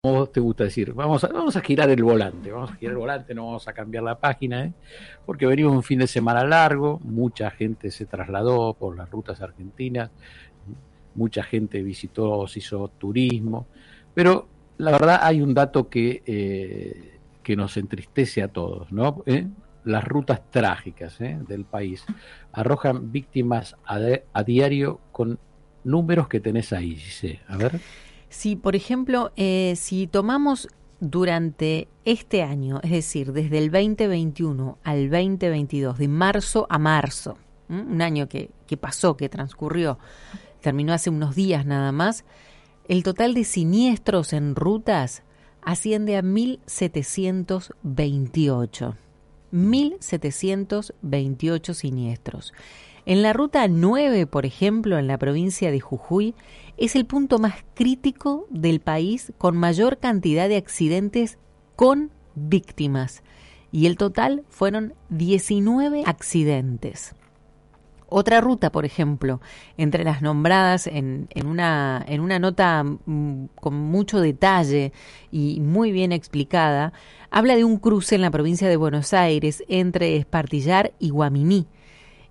¿Cómo te gusta decir? Vamos a, vamos a girar el volante, vamos a girar el volante, no vamos a cambiar la página, ¿eh? porque venimos un fin de semana largo, mucha gente se trasladó por las rutas argentinas, mucha gente visitó, se hizo turismo, pero la verdad hay un dato que, eh, que nos entristece a todos, ¿no? ¿Eh? Las rutas trágicas ¿eh? del país arrojan víctimas a, a, diario con números que tenés ahí, Gise. A ver. Sí, por ejemplo, eh, si tomamos durante este año, es decir, desde el 2021 al 2022, de marzo a marzo, un año que, que pasó, que transcurrió, terminó hace unos días nada más, el total de siniestros en rutas asciende a 1.728. 1.728 siniestros. En la ruta 9, por ejemplo, en la provincia de Jujuy, es el punto más crítico del país con mayor cantidad de accidentes con víctimas. Y el total fueron 19 accidentes. Otra ruta, por ejemplo, entre las nombradas en, una, en una nota mm, con mucho detalle y muy bien explicada, habla de un cruce en la provincia de Buenos Aires entre Espartillar y Guaminí.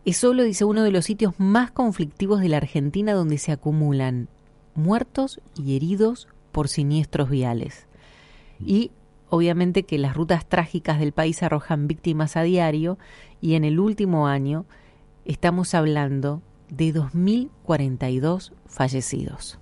Es solo, dice, uno de los sitios más conflictivos de la Argentina donde se acumulan muertos y heridos por siniestros viales. Y obviamente que las rutas trágicas del país arrojan víctimas a diario y en el último año estamos hablando de 2.042 fallecidos.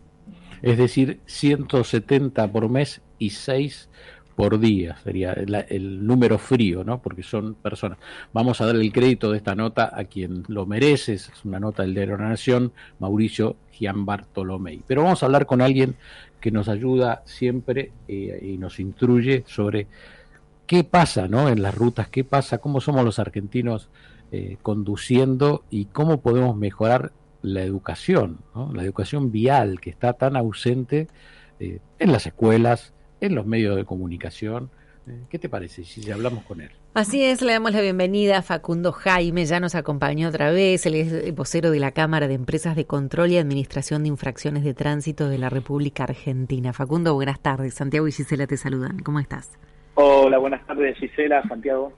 Es decir, 170 por mes y 6 por día, sería el, número frío, ¿no? Porque son personas. Vamos a darle el crédito de esta nota a quien lo merece, es una nota del de la Nación, Mauricio Gian Bartolomei. Pero vamos a hablar con alguien que nos ayuda siempre eh, y nos instruye sobre qué pasa, ¿no? En las rutas, qué pasa, cómo somos los argentinos eh, conduciendo y cómo podemos mejorar la educación, la educación vial que está tan ausente eh, en las escuelas, en los medios de comunicación. Eh, ¿Qué te parece si hablamos con él? Así es, le damos la bienvenida a Facundo Jaime, ya nos acompañó otra vez, él es vocero de la Cámara de Empresas de Control y Administración de Infracciones de Tránsito de la República Argentina. Facundo, buenas tardes, Santiago y Gisela te saludan, ¿cómo estás? Hola, buenas tardes Gisela, Santiago.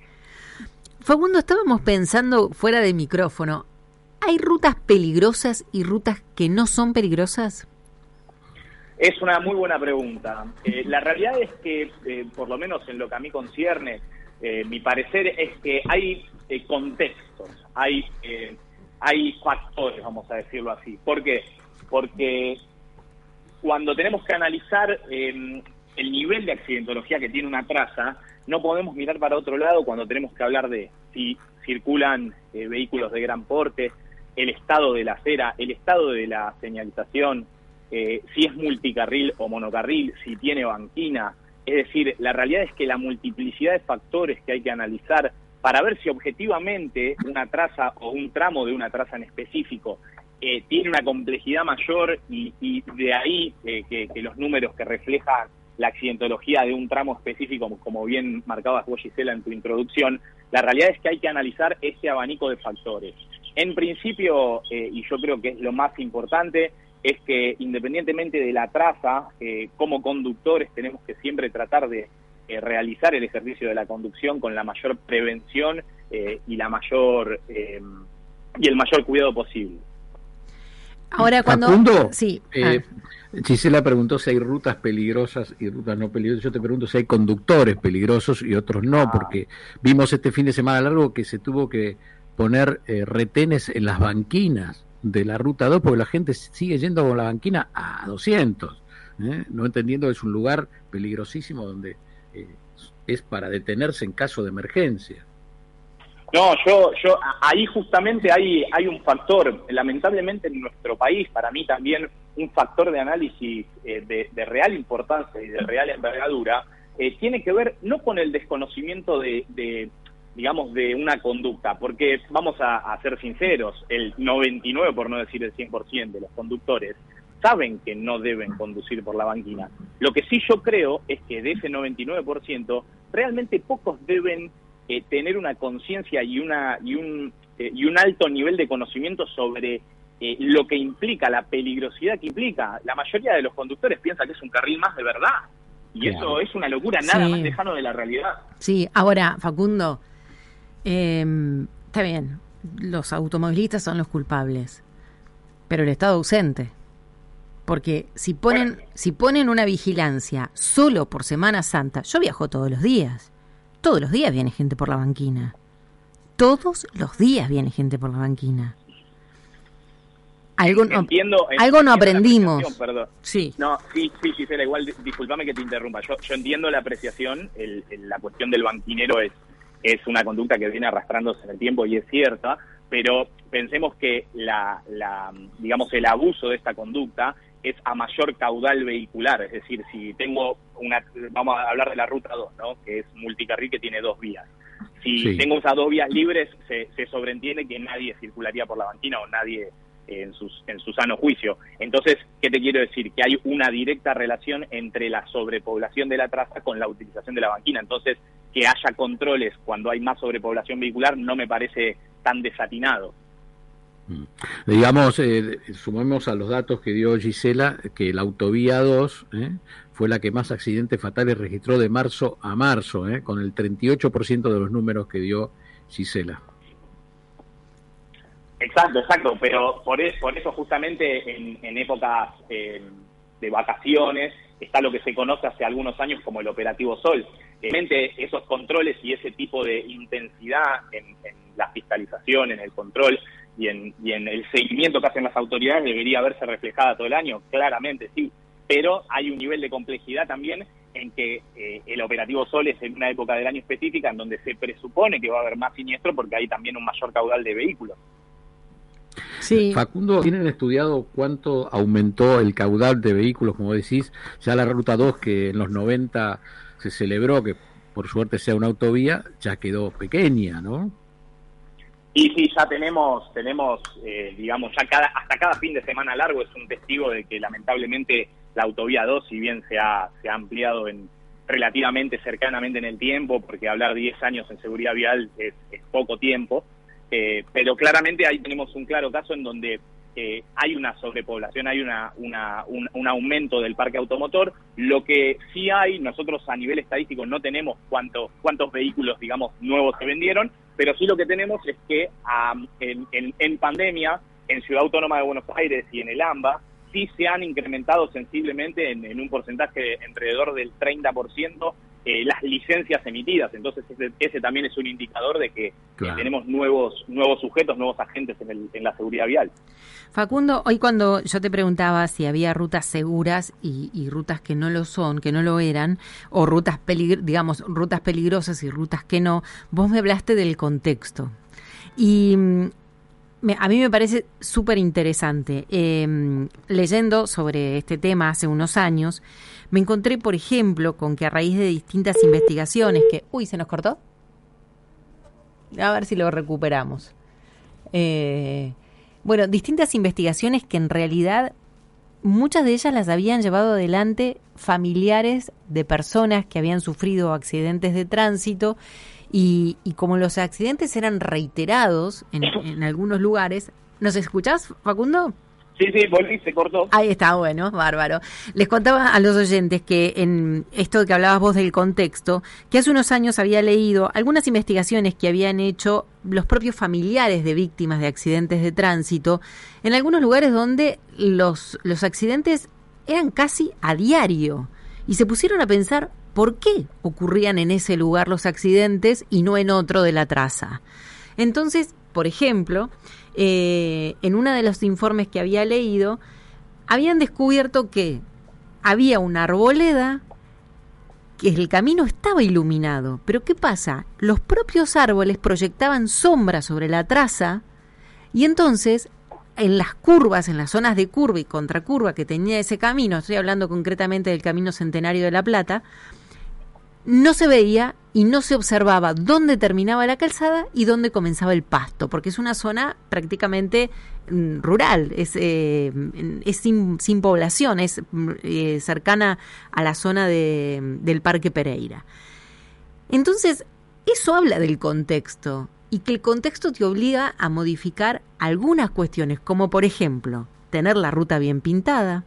Facundo, estábamos pensando fuera de micrófono, ¿hay rutas peligrosas y rutas que no son peligrosas? Es una muy buena pregunta. Eh, la realidad es que, eh, por lo menos en lo que a mí concierne, eh, mi parecer es que hay contextos, hay, hay factores, vamos a decirlo así. ¿Por qué? Porque cuando tenemos que analizar el nivel de accidentología que tiene una traza, no podemos mirar para otro lado cuando tenemos que hablar de si circulan eh, vehículos de gran porte, el estado de la acera, el estado de la señalización, eh, si es multicarril o monocarril, si tiene banquina. Es decir, la realidad es que la multiplicidad de factores que hay que analizar para ver si objetivamente una traza o un tramo de una traza en específico eh, tiene una complejidad mayor y, y de ahí eh, que, que los números que reflejan la accidentología de un tramo específico, como bien marcabas vos, Gisela, en tu introducción, la realidad es que hay que analizar ese abanico de factores. En principio, eh, y yo creo que es lo más importante, es que independientemente de la traza, eh, como conductores tenemos que siempre tratar de eh, realizar el ejercicio de la conducción con la mayor prevención eh, y la mayor y el mayor cuidado posible. Ahora cuando Facundo, sí, eh, ah. Gisela preguntó si hay rutas peligrosas y rutas no peligrosas. Yo te pregunto si hay conductores peligrosos y otros no, Ah. porque vimos este fin de semana largo que se tuvo que poner eh, retenes en las banquinas de la ruta 2 porque la gente sigue yendo con la banquina a 200, ¿eh? no entendiendo que es un lugar peligrosísimo donde eh, es para detenerse en caso de emergencia. No, yo, yo, ahí justamente hay, hay un factor, lamentablemente en nuestro país, para mí también un factor de análisis eh, de, real importancia y de real envergadura, tiene que ver no con el desconocimiento de, digamos, de una conducta, porque vamos a, a, ser sinceros, el 99, por no decir el 100% de los conductores, saben que no deben conducir por la banquina. Lo que sí yo creo es que de ese 99%, realmente pocos deben eh, tener una conciencia y, una, y, un, eh, y un alto nivel de conocimiento sobre eh, lo que implica, la peligrosidad que implica. La mayoría de los conductores piensa que es un carril más de verdad. Y eso es una locura, nada más lejano de la realidad. Sí, ahora, Facundo, em, está bien, los automovilistas son los culpables, pero el Estado ausente. Porque si ponen, si ponen una vigilancia solo por Semana Santa, yo viajo todos los días. Todos los días viene gente por la banquina. Todos los días viene gente por la banquina. Algo no, entiendo, algo no aprendimos. Sí. No, sí, sí, Gisela, igual discúlpame que te interrumpa. Yo, yo entiendo la apreciación, el, la cuestión del banquinero es, es una conducta que viene arrastrándose en el tiempo y es cierta, pero pensemos que la, la digamos el abuso de esta conducta es a mayor caudal vehicular, es decir, si tengo una, vamos a hablar de la ruta 2, ¿no? que es multicarril que tiene dos vías. Si tengo esas dos vías libres, se, se sobreentiende que nadie circularía por la banquina o nadie en, sus, en su sano juicio. Entonces, ¿qué te quiero decir? Que hay una directa relación entre la sobrepoblación de la traza con la utilización de la banquina. Entonces, que haya controles cuando hay más sobrepoblación vehicular no me parece tan desatinado. Mm. Digamos, eh, sumemos a los datos que dio Gisela, que la autovía 2 eh, fue la que más accidentes fatales registró de marzo a marzo, eh, con el 38% de los números que dio Gisela. Exacto, exacto, pero por, por eso justamente en, épocas de vacaciones está lo que se conoce hace algunos años como el operativo Sol. Realmente esos controles y ese tipo de intensidad en, en la fiscalización, en el control, y en, el seguimiento que hacen las autoridades debería verse reflejada todo el año, claramente sí, pero hay un nivel de complejidad también en que eh, el operativo Sol es en una época del año específica en donde se presupone que va a haber más siniestro porque hay también un mayor caudal de vehículos. Sí. Facundo, ¿tienen estudiado cuánto aumentó el caudal de vehículos, como decís? Ya la Ruta 2, que en los 90 se celebró, que por suerte sea una autovía, ya quedó pequeña, ¿no? Y sí, ya tenemos, tenemos eh, digamos, ya cada, hasta cada fin de semana largo es un testigo de que lamentablemente la autovía 2, si bien se ha, se ha ampliado en relativamente cercanamente en el tiempo, porque hablar 10 años en seguridad vial es, poco tiempo, eh, pero claramente ahí tenemos un claro caso en donde eh, hay una sobrepoblación, hay una, una, un, aumento del parque automotor. Lo que sí hay, nosotros a nivel estadístico no tenemos cuántos cuántos vehículos, digamos, nuevos se vendieron, pero sí lo que tenemos es que en, pandemia, en Ciudad Autónoma de Buenos Aires y en el AMBA, sí se han incrementado sensiblemente en, un porcentaje alrededor del 30% eh, las licencias emitidas. Entonces ese, también es un indicador de que, tenemos nuevos nuevos sujetos, nuevos agentes en, en, la seguridad vial. Facundo, hoy cuando yo te preguntaba si había rutas seguras y, rutas que no lo son, que no lo eran, o rutas digamos rutas peligrosas y rutas que no, vos me hablaste del contexto. Y mm, a mí me parece súper interesante. Em, leyendo sobre este tema hace unos años, me encontré, por ejemplo, con que a raíz de distintas investigaciones que... Uy, ¿se nos cortó? A ver si lo recuperamos. Eh, bueno, distintas investigaciones que en realidad muchas de ellas las habían llevado adelante familiares de personas que habían sufrido accidentes de tránsito y, como los accidentes eran reiterados en, en algunos lugares, ¿nos escuchás, Facundo? Sí, sí, volví, se cortó. Ahí está, bueno, bárbaro. Les contaba a los oyentes que en esto que hablabas vos del contexto, que hace unos años había leído algunas investigaciones que habían hecho los propios familiares de víctimas de accidentes de tránsito, en algunos lugares donde los, los accidentes eran casi a diario. Y se pusieron a pensar por qué ocurrían en ese lugar los accidentes y no en otro de la traza. Entonces, por ejemplo, eh, en uno de los informes que había leído, habían descubierto que había una arboleda que el camino estaba iluminado. Pero ¿qué pasa? Los propios árboles proyectaban sombra sobre la traza y entonces en las curvas, en las zonas de curva y contracurva que tenía ese camino, estoy hablando concretamente del Camino Centenario de La Plata, no se veía y no se observaba dónde terminaba la calzada y dónde comenzaba el pasto, porque es una zona prácticamente mm, rural, es, eh, es sin, población, es eh, cercana a la zona de, del Parque Pereira. Entonces, eso habla del contexto y que el contexto te obliga a modificar algunas cuestiones, como por ejemplo, tener la ruta bien pintada,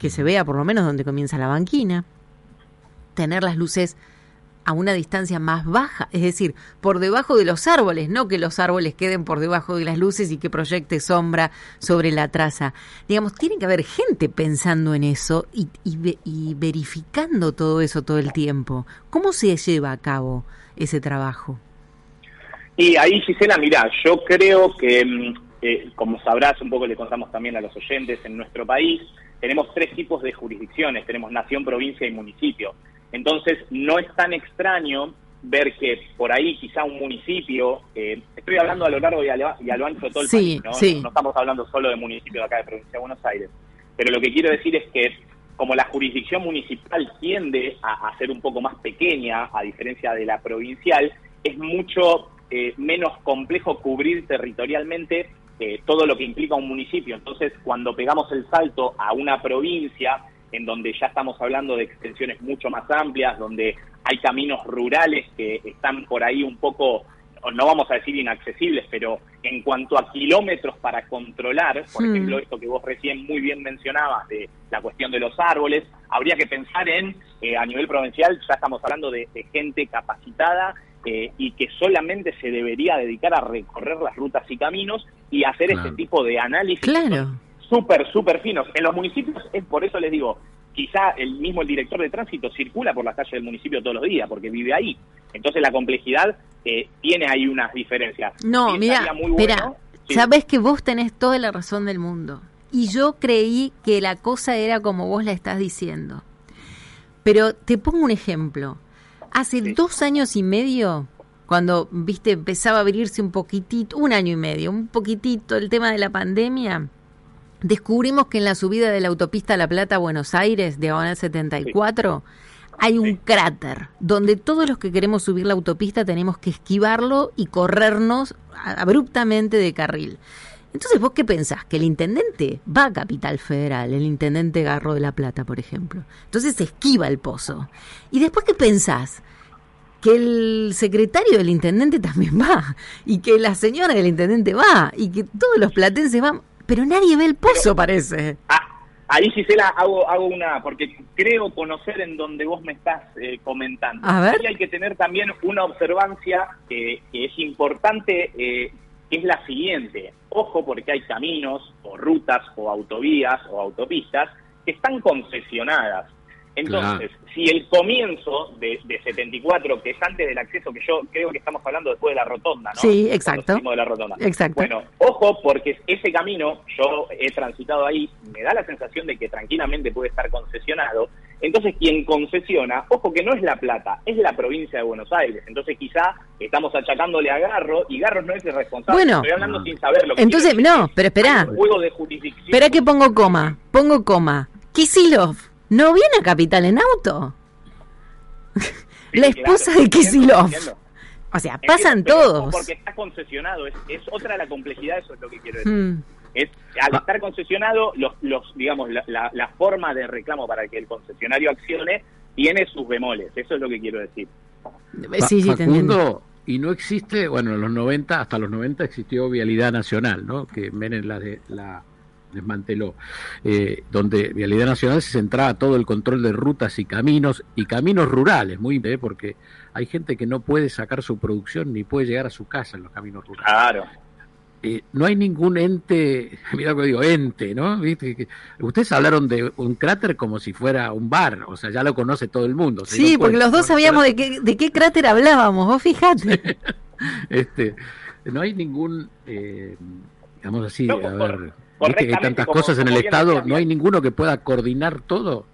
que se vea por lo menos donde comienza la banquina, tener las luces a una distancia más baja, es decir, por debajo de los árboles, no que los árboles queden por debajo de las luces y que proyecte sombra sobre la traza. Digamos, tiene que haber gente pensando en eso y, y verificando todo eso todo el tiempo. ¿Cómo se lleva a cabo ese trabajo? Y ahí, Gisela, mira, yo creo que, mm, eh, como sabrás, un poco le contamos también a los oyentes, en nuestro país tenemos tres tipos de jurisdicciones, tenemos nación, provincia y municipio. Entonces, no es tan extraño ver que por ahí quizá un municipio, eh, estoy hablando a lo largo y a lo, ancho de todo el país, ¿no? ¿no? estamos hablando solo de municipio de acá de provincia de Buenos Aires, pero lo que quiero decir es que como la jurisdicción municipal tiende a, ser un poco más pequeña, a diferencia de la provincial, es mucho eh, menos complejo cubrir territorialmente eh, todo lo que implica un municipio. Entonces, cuando pegamos el salto a una provincia, en donde ya estamos hablando de extensiones mucho más amplias, donde hay caminos rurales que están por ahí un poco, no vamos a decir inaccesibles, pero en cuanto a kilómetros para controlar, por hmm. ejemplo, esto que vos recién muy bien mencionabas de la cuestión de los árboles, habría que pensar en, eh, a nivel provincial, ya estamos hablando de, gente capacitada eh, y que solamente se debería dedicar a recorrer las rutas y caminos y hacer este tipo de análisis. Claro súper, súper finos. En los municipios, es por eso les digo, quizá el mismo el director de tránsito circula por las calles del municipio todos los días, porque vive ahí. Entonces la complejidad eh, tiene ahí unas diferencias. No, mira, espera, sabes que vos tenés toda la razón del mundo. Y yo creí que la cosa era como vos la estás diciendo. Pero te pongo un ejemplo. Hace dos años y medio, cuando, viste, empezaba a abrirse un poquitito, un año y medio, un poquitito el tema de la pandemia, descubrimos que en la subida de la autopista La Plata a Buenos Aires, diagonal 74, hay un cráter donde todos los que queremos subir la autopista tenemos que esquivarlo y corrernos abruptamente de carril. Entonces, ¿vos qué pensás? Que el intendente va a Capital Federal, el intendente Garro de la Plata, por ejemplo. Entonces se esquiva el pozo. ¿Y después qué pensás? que el secretario del intendente también va, y que la señora del intendente va, y que todos los platenses van. Pero nadie ve el pozo, parece. Ah, ahí, Gisela, hago, hago una, porque creo conocer en donde vos me estás eh, comentando. A ver. hay que tener también una observancia que, es importante, eh, que es la siguiente. Ojo, porque hay caminos, o rutas, o autovías, o autopistas, que están concesionadas. Entonces, si el comienzo de, 74, que es antes del acceso, que yo creo que estamos hablando después de la rotonda, ¿no? Sí, exacto. De la rotonda. Exacto. Bueno, ojo, porque ese camino, yo he transitado ahí, me da la sensación de que tranquilamente puede estar concesionado. Entonces, quien concesiona, ojo que no es La Plata, es la provincia de Buenos Aires. Entonces, quizá estamos achacándole a Garro y Garro no es el responsable. Bueno, estoy hablando sin saber lo que Entonces, no, pero espera. Juego de jurisdicción. Espera que pongo coma, pongo coma. Kisilov ¿No viene a Capital en auto? la esposa de Kisilov. O sea, pasan todos. Porque está concesionado, es, otra la complejidad, eso es lo que quiero decir. Hmm. Es, al estar concesionado, los, los digamos, la, forma de reclamo para que el concesionario accione tiene sus bemoles, eso es lo que quiero decir. Sí, sí, Facundo, y no existe, bueno, en los 90, hasta los 90 existió Vialidad Nacional, ¿no? Que en la de la desmanteló, eh, donde Vialidad Nacional se centraba todo el control de rutas y caminos, y caminos rurales, muy eh, porque hay gente que no puede sacar su producción ni puede llegar a su casa en los caminos rurales. Claro. Eh, no hay ningún ente, mira lo que digo, ente, ¿no? ¿Viste? Ustedes hablaron de un cráter como si fuera un bar, o sea, ya lo conoce todo el mundo. Sí, porque los dos sabíamos de qué, de qué cráter hablábamos, vos fíjate. este, no hay ningún, eh, digamos así, a ver, que hay tantas cosas en el Estado, ¿no hay ninguno que pueda coordinar todo?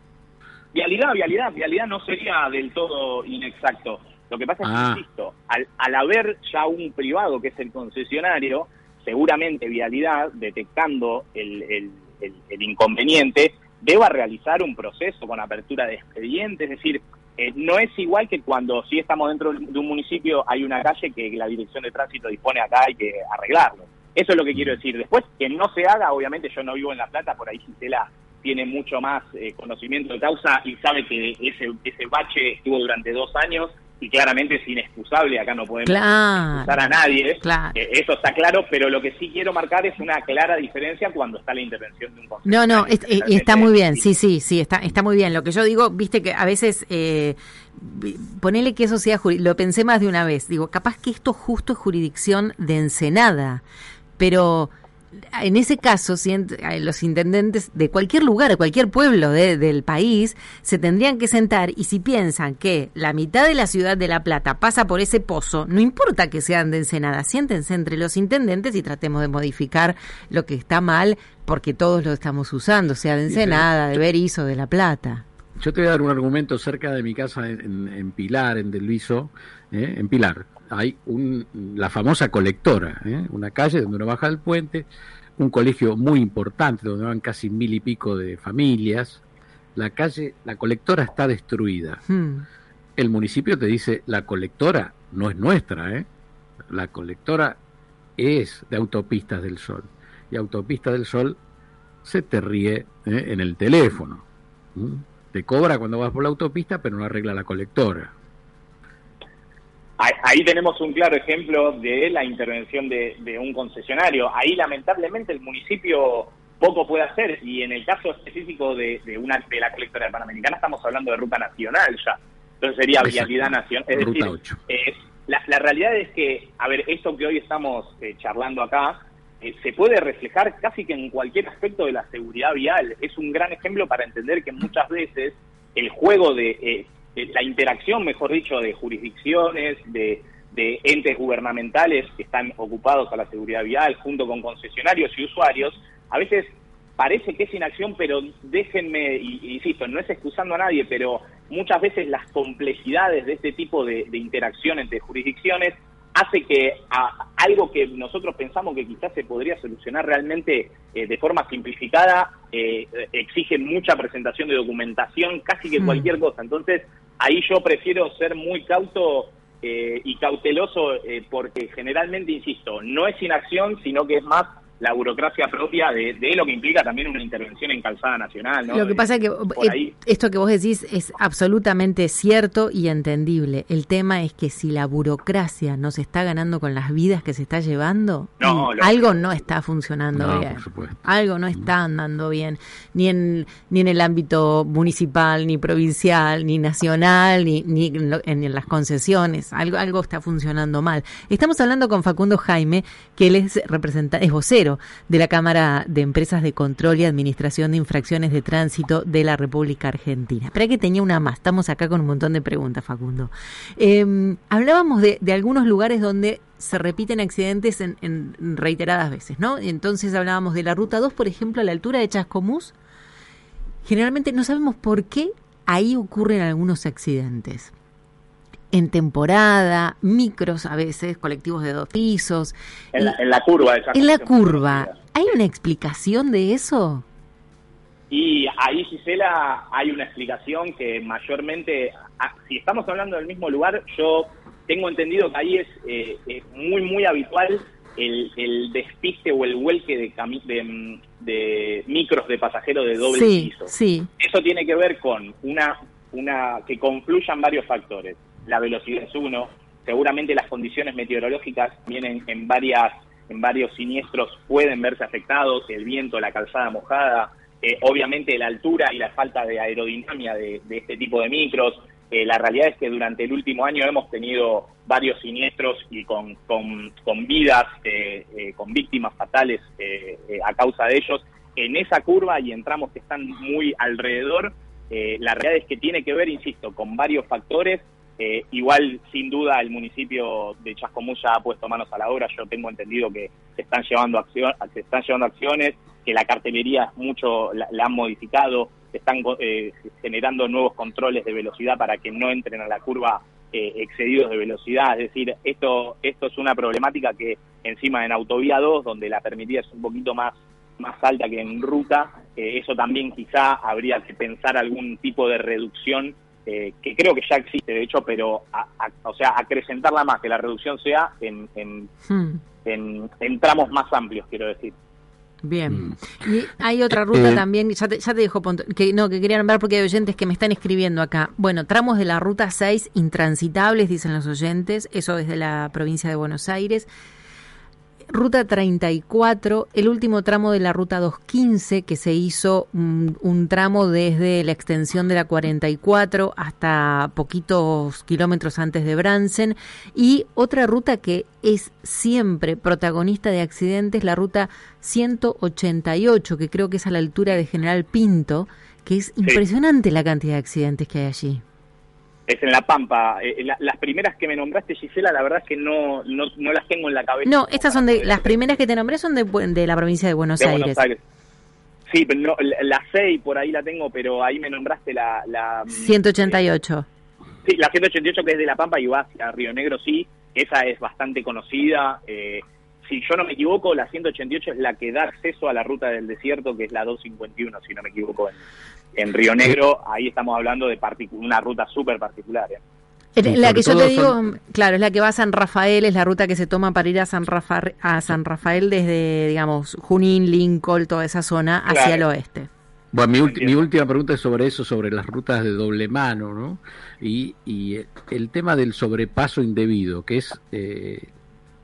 vialidad, vialidad, vialidad no sería del todo inexacto. Lo que pasa es que, ah. insisto, al, al haber ya un privado que es el concesionario, seguramente vialidad, detectando el, el, el, inconveniente, deba realizar un proceso con apertura de expediente, es decir, eh, no es igual que cuando si estamos dentro de un municipio hay una calle que la dirección de tránsito dispone acá hay que arreglarlo. Eso es lo que quiero decir. Después, que no se haga, obviamente yo no vivo en La Plata, por ahí Gisela tiene mucho más eh, conocimiento de causa y sabe que ese, ese bache estuvo durante dos años y claramente es inexcusable, acá no podemos excusar a nadie, eh, eso está claro, pero lo que sí quiero marcar es una clara diferencia cuando está la intervención de un consejo. No, no, está muy bien, sí, sí, sí, está, está muy bien. Lo que yo digo, viste que a veces, eh, ponele que eso sea, lo pensé más de una vez, digo, capaz que esto justo es jurisdicción de Ensenada, pero en ese caso, los intendentes de cualquier lugar, de cualquier pueblo del país, se tendrían que sentar y si piensan que la mitad de la ciudad de La Plata pasa por ese pozo, no importa que sean de Ensenada, siéntense entre los intendentes y tratemos de modificar lo que está mal porque todos lo estamos usando, sea de Ensenada, de Berizo, de La Plata. Yo te voy a dar un argumento cerca de mi casa en, Pilar, en Delviso, ¿eh? en Pilar hay un, la famosa colectora, ¿eh? una calle donde uno baja el puente, un colegio muy importante donde van casi mil y pico de familias. La calle, la colectora está destruida. Hmm. El municipio te dice, la colectora no es nuestra, ¿eh? la colectora es de Autopistas del Sol. Y Autopistas del Sol se te ríe ¿eh? en el teléfono. Te cobra cuando vas por la autopista, pero no arregla la colectora. Ahí tenemos un claro ejemplo de la intervención de, un concesionario. Ahí lamentablemente el municipio poco puede hacer y en el caso específico de, una de la colectora de Panamericana estamos hablando de ruta nacional ya. Entonces sería vialidad nacional. Es decir, la, realidad es que, a ver, esto que hoy estamos eh, charlando acá eh, se puede reflejar casi que en cualquier aspecto de la seguridad vial. Es un gran ejemplo para entender que muchas veces el juego de eh, la interacción, mejor dicho, de jurisdicciones, de, entes gubernamentales que están ocupados a la seguridad vial, junto con concesionarios y usuarios, a veces parece que es inacción, pero déjenme, y, insisto, no es excusando a nadie, pero muchas veces las complejidades de este tipo de, interacción entre jurisdicciones hace que algo que nosotros pensamos que quizás se podría solucionar realmente eh, de forma simplificada eh, exige mucha presentación de documentación, casi que mm. cualquier cosa. Entonces, ahí yo prefiero ser muy cauto eh, y cauteloso eh, porque generalmente, insisto, no es inacción, sino que es más la burocracia propia de, lo que implica también una intervención en calzada nacional. Lo que pasa es que eh, esto que vos decís es absolutamente cierto y entendible. El tema es que si la burocracia nos está ganando con las vidas que se está llevando, algo no está funcionando bien. Algo no está andando bien, ni en, ni en el ámbito municipal, ni provincial, ni nacional, ni, ni en, las concesiones. Algo, algo está funcionando mal. Estamos hablando con Facundo Jaime, que él es representante, es vocero de la Cámara de Empresas de Control y Administración de Infracciones de Tránsito de la República Argentina. Espera que tenía una más. Estamos acá con un montón de preguntas, Facundo. Em, hablábamos de, algunos lugares donde se repiten accidentes en, reiteradas veces, ¿no? Entonces hablábamos de la Ruta 2, por ejemplo, a la altura de Chascomús. Generalmente no sabemos por qué ahí ocurren algunos accidentes en temporada, micros a veces, colectivos de dos pisos. En, la, curva. En la curva. ¿Hay una explicación de eso? Y ahí, Gisela, hay una explicación que mayormente, si estamos hablando del mismo lugar, yo tengo entendido que ahí es eh, muy, muy habitual el, despiste o el vuelque de, de, de, micros de pasajeros de doble piso. Sí. Eso tiene que ver con una, una que confluyan varios factores la velocidad es uno, seguramente las condiciones meteorológicas vienen en varias en varios siniestros pueden verse afectados, el viento, la calzada mojada, eh, obviamente la altura y la falta de aerodinámica de, este tipo de micros. Eh, la realidad es que durante el último año hemos tenido varios siniestros y con, con, vidas, eh, con víctimas fatales a causa de ellos. En esa curva y en tramos que están muy alrededor, la realidad es que tiene que ver, insisto, con varios factores eh, igual, sin duda, el municipio de Chascomús ya ha puesto manos a la obra. Yo tengo entendido que se están llevando, acción, se están llevando acciones, que la cartelería mucho la, han modificado. están eh, generando nuevos controles de velocidad para que no entren a la curva eh, excedidos de velocidad. Es decir, esto, esto es una problemática que encima en autovía 2, donde la permitida es un poquito más, más alta que en ruta, eh, eso también quizá habría que pensar algún tipo de reducción que creo que ya existe, de hecho, pero o sea, acrecentarla más, que la reducción sea en, en, hmm. en tramos más amplios, quiero decir. Bien. Mm. Y hay otra ruta eh, también, ya te, ya te dejo, que no, que quería nombrar porque hay oyentes que me están escribiendo acá. Bueno, tramos de la ruta 6 intransitables, dicen los oyentes, eso desde la provincia de Buenos Aires. Ruta 34, el último tramo de la Ruta 215 que se hizo un, tramo desde la extensión de la 44 hasta poquitos kilómetros antes de Bransen. Y otra ruta que es siempre protagonista de accidentes, la Ruta 188 que creo que es a la altura de General Pinto, que es impresionante la cantidad de accidentes que hay allí es en La Pampa. Eh, las primeras que me nombraste, Gisela, la verdad es que no, no, no las tengo en la cabeza. No, estas son de, las primeras que te nombré son de, de la provincia de Buenos, Aires. Sí, pero no, la 6 por ahí la tengo, pero ahí me nombraste la... la 188. Mm, sí, la 188 que es de La Pampa y va hacia Río Negro, sí, esa es bastante conocida. Eh, si yo no me equivoco, la 188 es la que da acceso a la ruta del desierto, que es la 251, si no me equivoco, en, en Río Negro, ahí estamos hablando de una ruta súper particular. ¿eh? La que yo te digo, claro, es la que va a San Rafael, es la ruta que se toma para ir a San, Rafael, a San Rafael desde, digamos, Junín, Lincoln, toda esa zona, hacia el oeste. Bueno, mi, mi, última pregunta es sobre eso, sobre las rutas de doble mano, ¿no? Y, y el tema del sobrepaso indebido, que es, eh,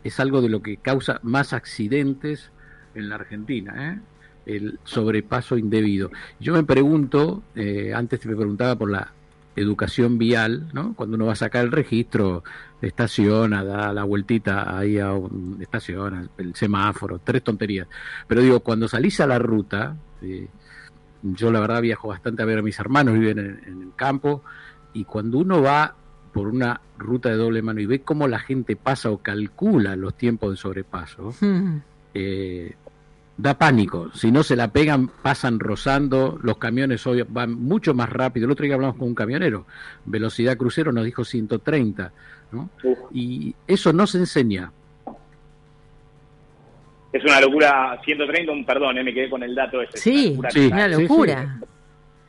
es algo de lo que causa más accidentes en la Argentina, ¿eh? el sobrepaso indebido. Yo me pregunto, eh, antes me preguntaba por la educación vial, ¿no? Cuando uno va a sacar el registro, estaciona, da la vueltita ahí a un estaciona, el semáforo, tres tonterías. Pero digo, cuando salís a la ruta, eh, yo la verdad viajo bastante a ver a mis hermanos, viven en, el campo, y cuando uno va por una ruta de doble mano y ve cómo la gente pasa o calcula los tiempos de sobrepaso, hmm. eh, da pánico. Si no se la pegan, pasan rozando, los camiones hoy van mucho más rápido. El otro día hablamos con un camionero, velocidad crucero nos dijo 130, ¿no? Y eso no se enseña. Es una locura, 130, un perdón, eh, me quedé con el dato ese. Sí, sí, una locura.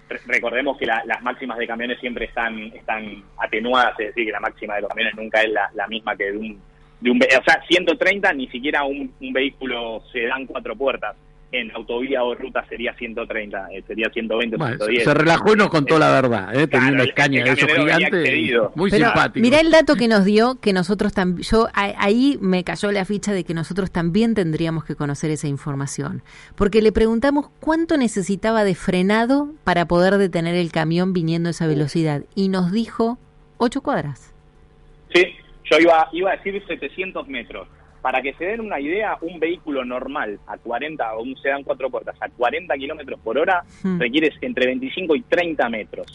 Recordemos que las máximas de camiones siempre están, están atenuadas, es decir, que la máxima de los camiones nunca es la misma que de un de un, o sea, 130 ni siquiera un, un vehículo dan cuatro puertas. En autovía o ruta sería 130, eh, sería 120, 110. Se relajó y nos contó la verdad, ¿eh? tenía una escaña de esos gigantes, muy simpático. Mirá el dato que nos dio, que nosotros también, yo ahí me cayó la ficha de que nosotros también tendríamos que conocer esa información, porque le preguntamos cuánto necesitaba de frenado para poder detener el camión viniendo a esa velocidad, y nos dijo ocho cuadras. Sí, yo iba, iba a decir 700 metros. Para que se den una idea, un vehículo normal a 40 o un sedán cuatro puertas a 40 kilómetros por hora hmm. requiere entre 25 y 30 metros.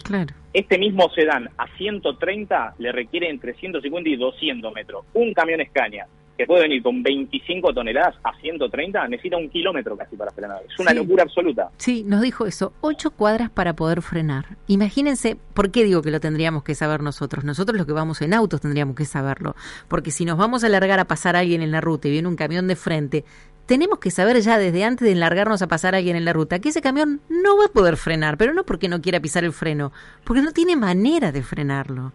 Este mismo sedán a 130 le requiere entre 150 y 200 metros. Un camión Escaña que puede venir con 25 toneladas a 130, necesita un kilómetro casi para frenar. Es una locura absoluta. Sí, nos dijo eso, ocho cuadras para poder frenar. Imagínense, ¿por qué digo que lo tendríamos que saber nosotros? Nosotros los que vamos en autos tendríamos que saberlo, porque si nos vamos a alargar a pasar a alguien en la ruta y viene un camión de frente, tenemos que saber ya desde antes de enlargarnos a pasar a alguien en la ruta que ese camión no va a poder frenar, pero no porque no quiera pisar el freno, porque no tiene manera de frenarlo.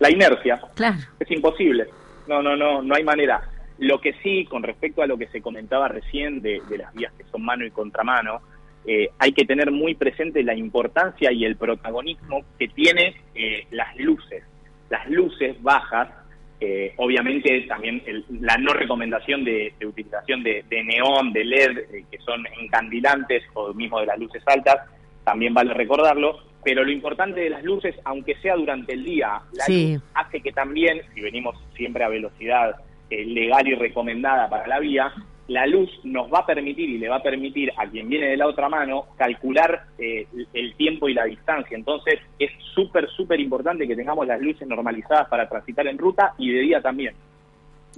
La inercia. Claro. Es imposible. No, no, no, no hay manera. Lo que sí, con respecto a lo que se comentaba recién de, las vías que son mano y contramano, eh, hay que tener muy presente la importancia y el protagonismo que tiene eh, las luces. Las luces bajas, eh, obviamente también la no recomendación de, utilización de, neón, de LED, que son encandilantes, o mismo de las luces altas, también vale recordarlo, pero lo importante de las luces, aunque sea durante el día, la luz hace que también, si venimos siempre a velocidad eh, legal y recomendada para la vía, la luz nos va a permitir y le va a permitir a quien viene de la otra mano calcular eh, el tiempo y la distancia. Entonces es súper, súper importante que tengamos las luces normalizadas para transitar en ruta y de día también.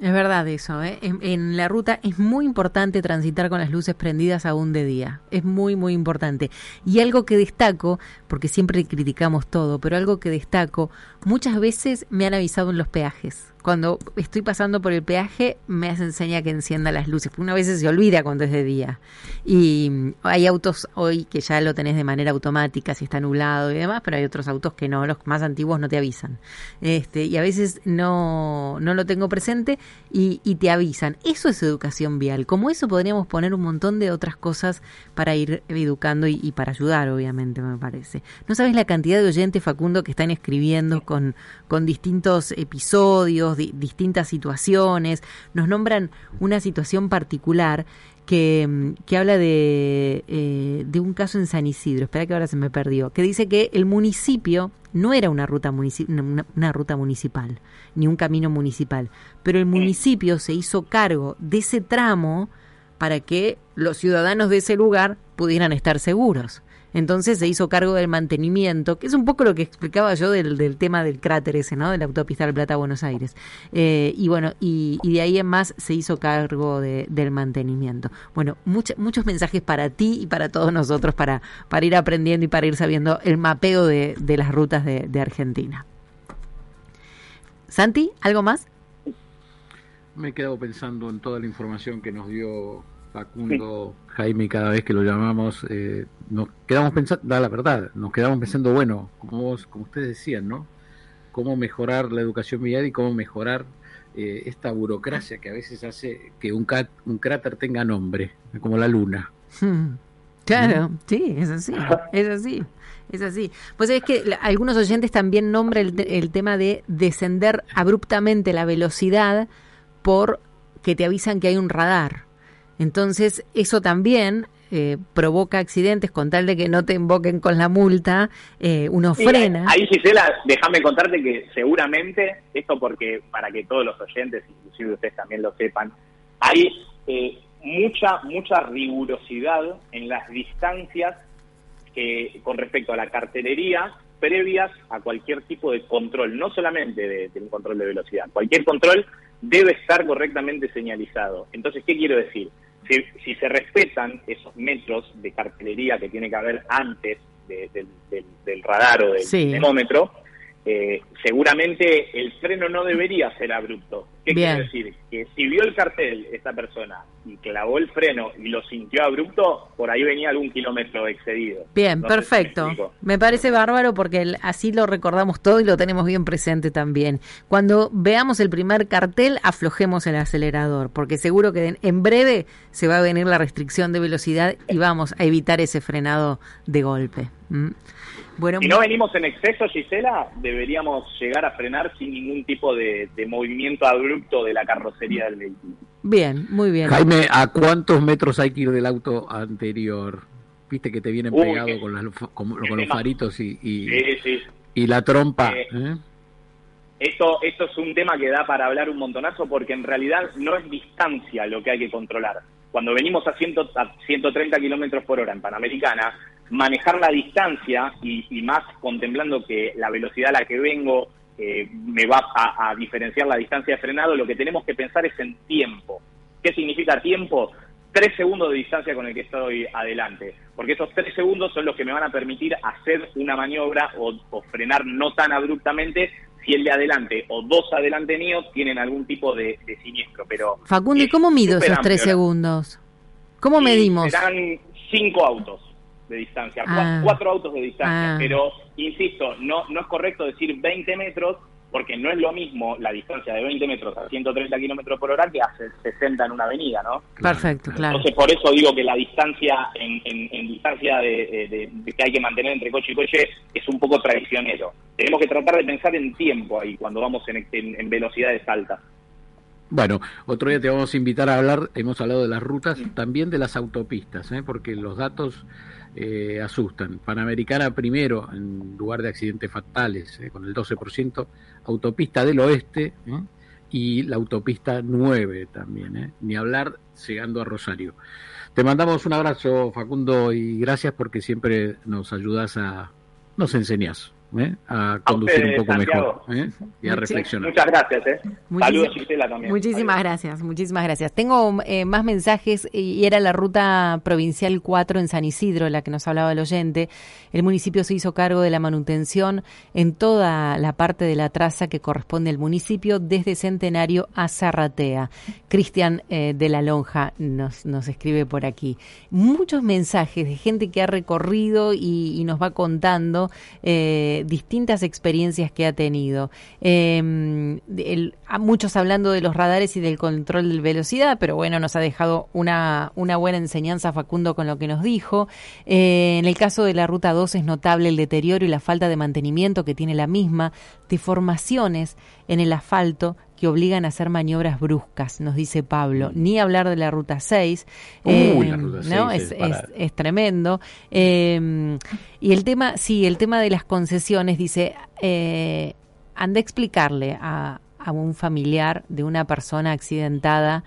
Es verdad eso, ¿eh? en, la ruta es muy importante transitar con las luces prendidas aún de día, es muy, muy importante. Y algo que destaco, porque siempre criticamos todo, pero algo que destaco, muchas veces me han avisado en los peajes cuando estoy pasando por el peaje me enseña que encienda las luces, una vez se olvida cuando es de día. Y mm, hay autos hoy que ya lo tenés de manera automática si está nublado y demás, pero hay otros autos que no, los más antiguos no te avisan. Este, y a veces no, no lo tengo presente y, y te avisan. Eso es educación vial. Como eso podríamos poner un montón de otras cosas para ir educando y, y para ayudar, obviamente, me parece. No sabes la cantidad de oyentes, Facundo, que están escribiendo con, con distintos episodios distintas situaciones, nos nombran una situación particular que, mm, que habla de, eh, de un caso en San Isidro, espera que ahora se me perdió, que dice que el municipio no era una ruta, una, ruta municipal, ni un camino municipal, pero el municipio se hizo cargo de ese tramo para que los ciudadanos de ese lugar pudieran estar seguros. Entonces se hizo cargo del mantenimiento, que es un poco lo que explicaba yo del, del tema del cráter ese, ¿no? De la autopista del Plata a Buenos Aires. Eh, y bueno, y, de ahí en más se hizo cargo de, del mantenimiento. Bueno, muchos mensajes para ti y para todos nosotros para, para ir aprendiendo y para ir sabiendo el mapeo de, de las rutas de, de Argentina. Santi, ¿algo más? Me he quedado pensando en toda la información que nos dio Facundo, Jaime, cada vez que lo llamamos, eh, nos quedamos pensando, da la verdad, nos quedamos pensando, bueno, como, como ustedes decían, ¿no? Cómo mejorar la educación vial y cómo mejorar eh, esta burocracia que a veces hace que un, un cráter tenga nombre, como la luna. Hmm. Claro, sí, es así, es así, es así. Pues es que algunos oyentes también nombran el, el tema de descender abruptamente la velocidad por que te avisan que hay un radar. Entonces, eso también eh, provoca accidentes con tal de que no te invoquen con la multa, eh, uno frena. Ahí, Gisela, déjame contarte que seguramente, esto porque para que todos los oyentes, inclusive ustedes también lo sepan, hay eh, mucha, mucha rigurosidad en las distancias que, con respecto a la cartelería previas a cualquier tipo de control, no solamente de, de un control de velocidad, cualquier control debe estar correctamente señalizado. Entonces, ¿qué quiero decir? Si, se respetan esos metros de cartelería que tiene que haber antes del, radar o del termómetro, eh, seguramente el freno no debería ser abrupto. ¿Qué quiere decir? Que si vio el cartel esta persona y clavó el freno y lo sintió abrupto, por ahí venía algún kilómetro excedido. Bien, perfecto. me, parece bárbaro porque así lo recordamos todo y lo tenemos bien presente también. Cuando veamos el primer cartel, aflojemos el acelerador, porque seguro que en breve se va a venir la restricción de velocidad y vamos a evitar ese frenado de golpe. ¿Mm? si no venimos en exceso, Gisela, deberíamos llegar a frenar sin ningún tipo de, movimiento abrupto de la carrocería del vehículo. Bien, muy bien. Jaime, ¿a cuántos metros hay que ir del auto anterior? Viste que te vienen pegados con, los faritos y, y, la trompa. Eh, ¿eh? Esto, esto es un tema que da para hablar un montonazo porque en realidad no es distancia lo que hay que controlar. Cuando venimos a, 100, a 130 kilómetros por hora en Panamericana, manejar la distancia y, más contemplando que la velocidad a la que vengo eh, me va a, diferenciar la distancia de frenado, lo que tenemos que pensar es en tiempo. ¿Qué significa tiempo? Tres segundos de distancia con el que estoy adelante, porque esos tres segundos son los que me van a permitir hacer una maniobra o, frenar no tan abruptamente si el de adelante o dos adelante míos tienen algún tipo de, siniestro. Pero Facundo, ¿y cómo mido esos tres segundos? ¿Cómo medimos? Serán cinco autos de distancia, ah. cuatro autos de distancia, ah. pero insisto, no, no es correcto decir 20 metros porque no es lo mismo la distancia de 20 metros a 130 kilómetros por hora que a 60 en una avenida, ¿no? Perfecto, claro. Entonces, por eso digo que la distancia en, en, distancia de, que hay que mantener entre coche y coche es un poco traicionero. Tenemos que tratar de pensar en tiempo ahí cuando vamos en, en velocidades altas. Bueno, otro día te vamos a invitar a hablar, hemos hablado de las rutas, también de las autopistas, ¿eh? porque los datos eh, asustan. Panamericana primero en lugar de accidentes fatales, eh, con el 12%, autopista del oeste ¿eh? y la autopista 9 también, ni hablar llegando a Rosario. Te mandamos un abrazo, Facundo, y gracias porque siempre nos ayudas a, nos enseñas. ¿Eh? a conducir un poco mejor ¿eh? y a reflexionar. Muchas gracias. ¿eh? Saludos, Gisela, también. Muchísimas gracias, muchísimas gracias. Tengo eh, más mensajes y era la ruta provincial 4 en San Isidro, la que nos hablaba el oyente. El municipio se hizo cargo de la manutención en toda la parte de la traza que corresponde al municipio, desde Centenario a Zarratea. Cristian eh, de la Lonja nos, nos escribe por aquí. Muchos mensajes de gente que ha recorrido y, y nos va contando. Eh, distintas experiencias que ha tenido. Eh, el, muchos hablando de los radares y del control de velocidad, pero bueno, nos ha dejado una, una buena enseñanza Facundo con lo que nos dijo. Eh, en el caso de la Ruta 2 es notable el deterioro y la falta de mantenimiento que tiene la misma, deformaciones en el asfalto que obligan a hacer maniobras bruscas, nos dice Pablo. Mm. Ni hablar de la ruta 6, eh, ¿no? Es, es, tremendo. Eh, y el tema, sí, el tema de las concesiones, dice, eh, anda a explicarle a, a un familiar de una persona accidentada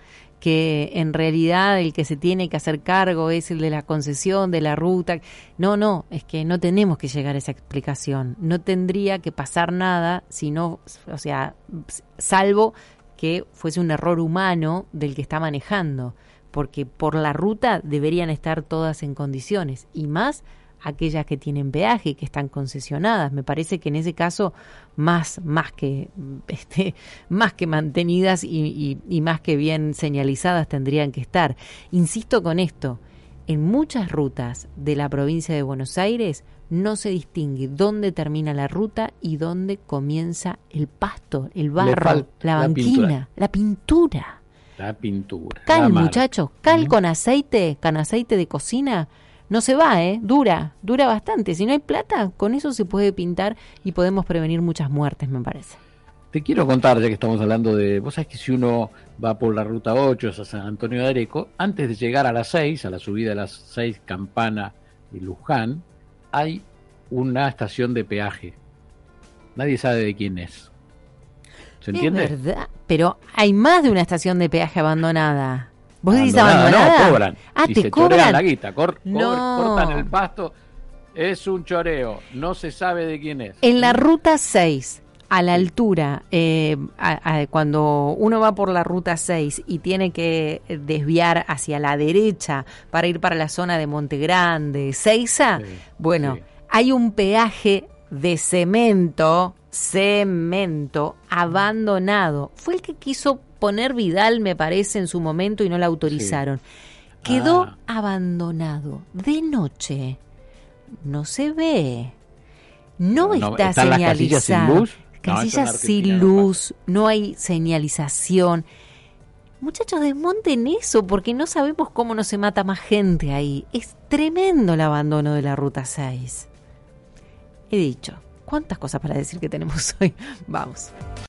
que en realidad el que se tiene que hacer cargo es el de la concesión, de la ruta. No, no, es que no tenemos que llegar a esa explicación. No tendría que pasar nada si no, o sea, salvo que fuese un error humano del que está manejando, porque por la ruta deberían estar todas en condiciones y más aquellas que tienen peaje y que están concesionadas. Me parece que en ese caso más, más que este, más que mantenidas y, y más que bien señalizadas tendrían que estar. Insisto con esto, en muchas rutas de la provincia de Buenos Aires no se distingue dónde termina la ruta y dónde comienza el pasto, el barro, la banquina, la pintura. La pintura. Cal, muchachos, cal con aceite, con aceite de cocina, no se va, ¿eh? Dura, dura bastante. Si no hay plata, con eso se puede pintar y podemos prevenir muchas muertes, me parece. Te quiero contar, ya que estamos hablando de. Vos sabés que si uno va por la ruta 8 a San Antonio de Areco, antes de llegar a las 6, a la subida de las 6, Campana y Luján, hay una estación de peaje. Nadie sabe de quién es. ¿Se entiende? Es verdad, pero hay más de una estación de peaje abandonada. ¿Vos decís abandonada? No, cobran. Ah, te cobran. la guita, cortan el pasto. Es un choreo, no se sabe de quién es. En la ruta 6, a la altura, eh, cuando uno va por la ruta 6 y tiene que desviar hacia la derecha para ir para la zona de Monte Grande, Seiza, bueno, hay un peaje de cemento, cemento abandonado. Fue el que quiso poner Vidal, me parece, en su momento y no la autorizaron. Quedó ah. abandonado de noche. No se ve. No, está señalizado. Casillas sin luz, no hay señalización. Muchachos, desmonten eso porque no sabemos cómo no se mata más gente ahí. Es tremendo el abandono de la Ruta 6. He dicho, ¿cuántas cosas para decir que tenemos hoy? Vamos.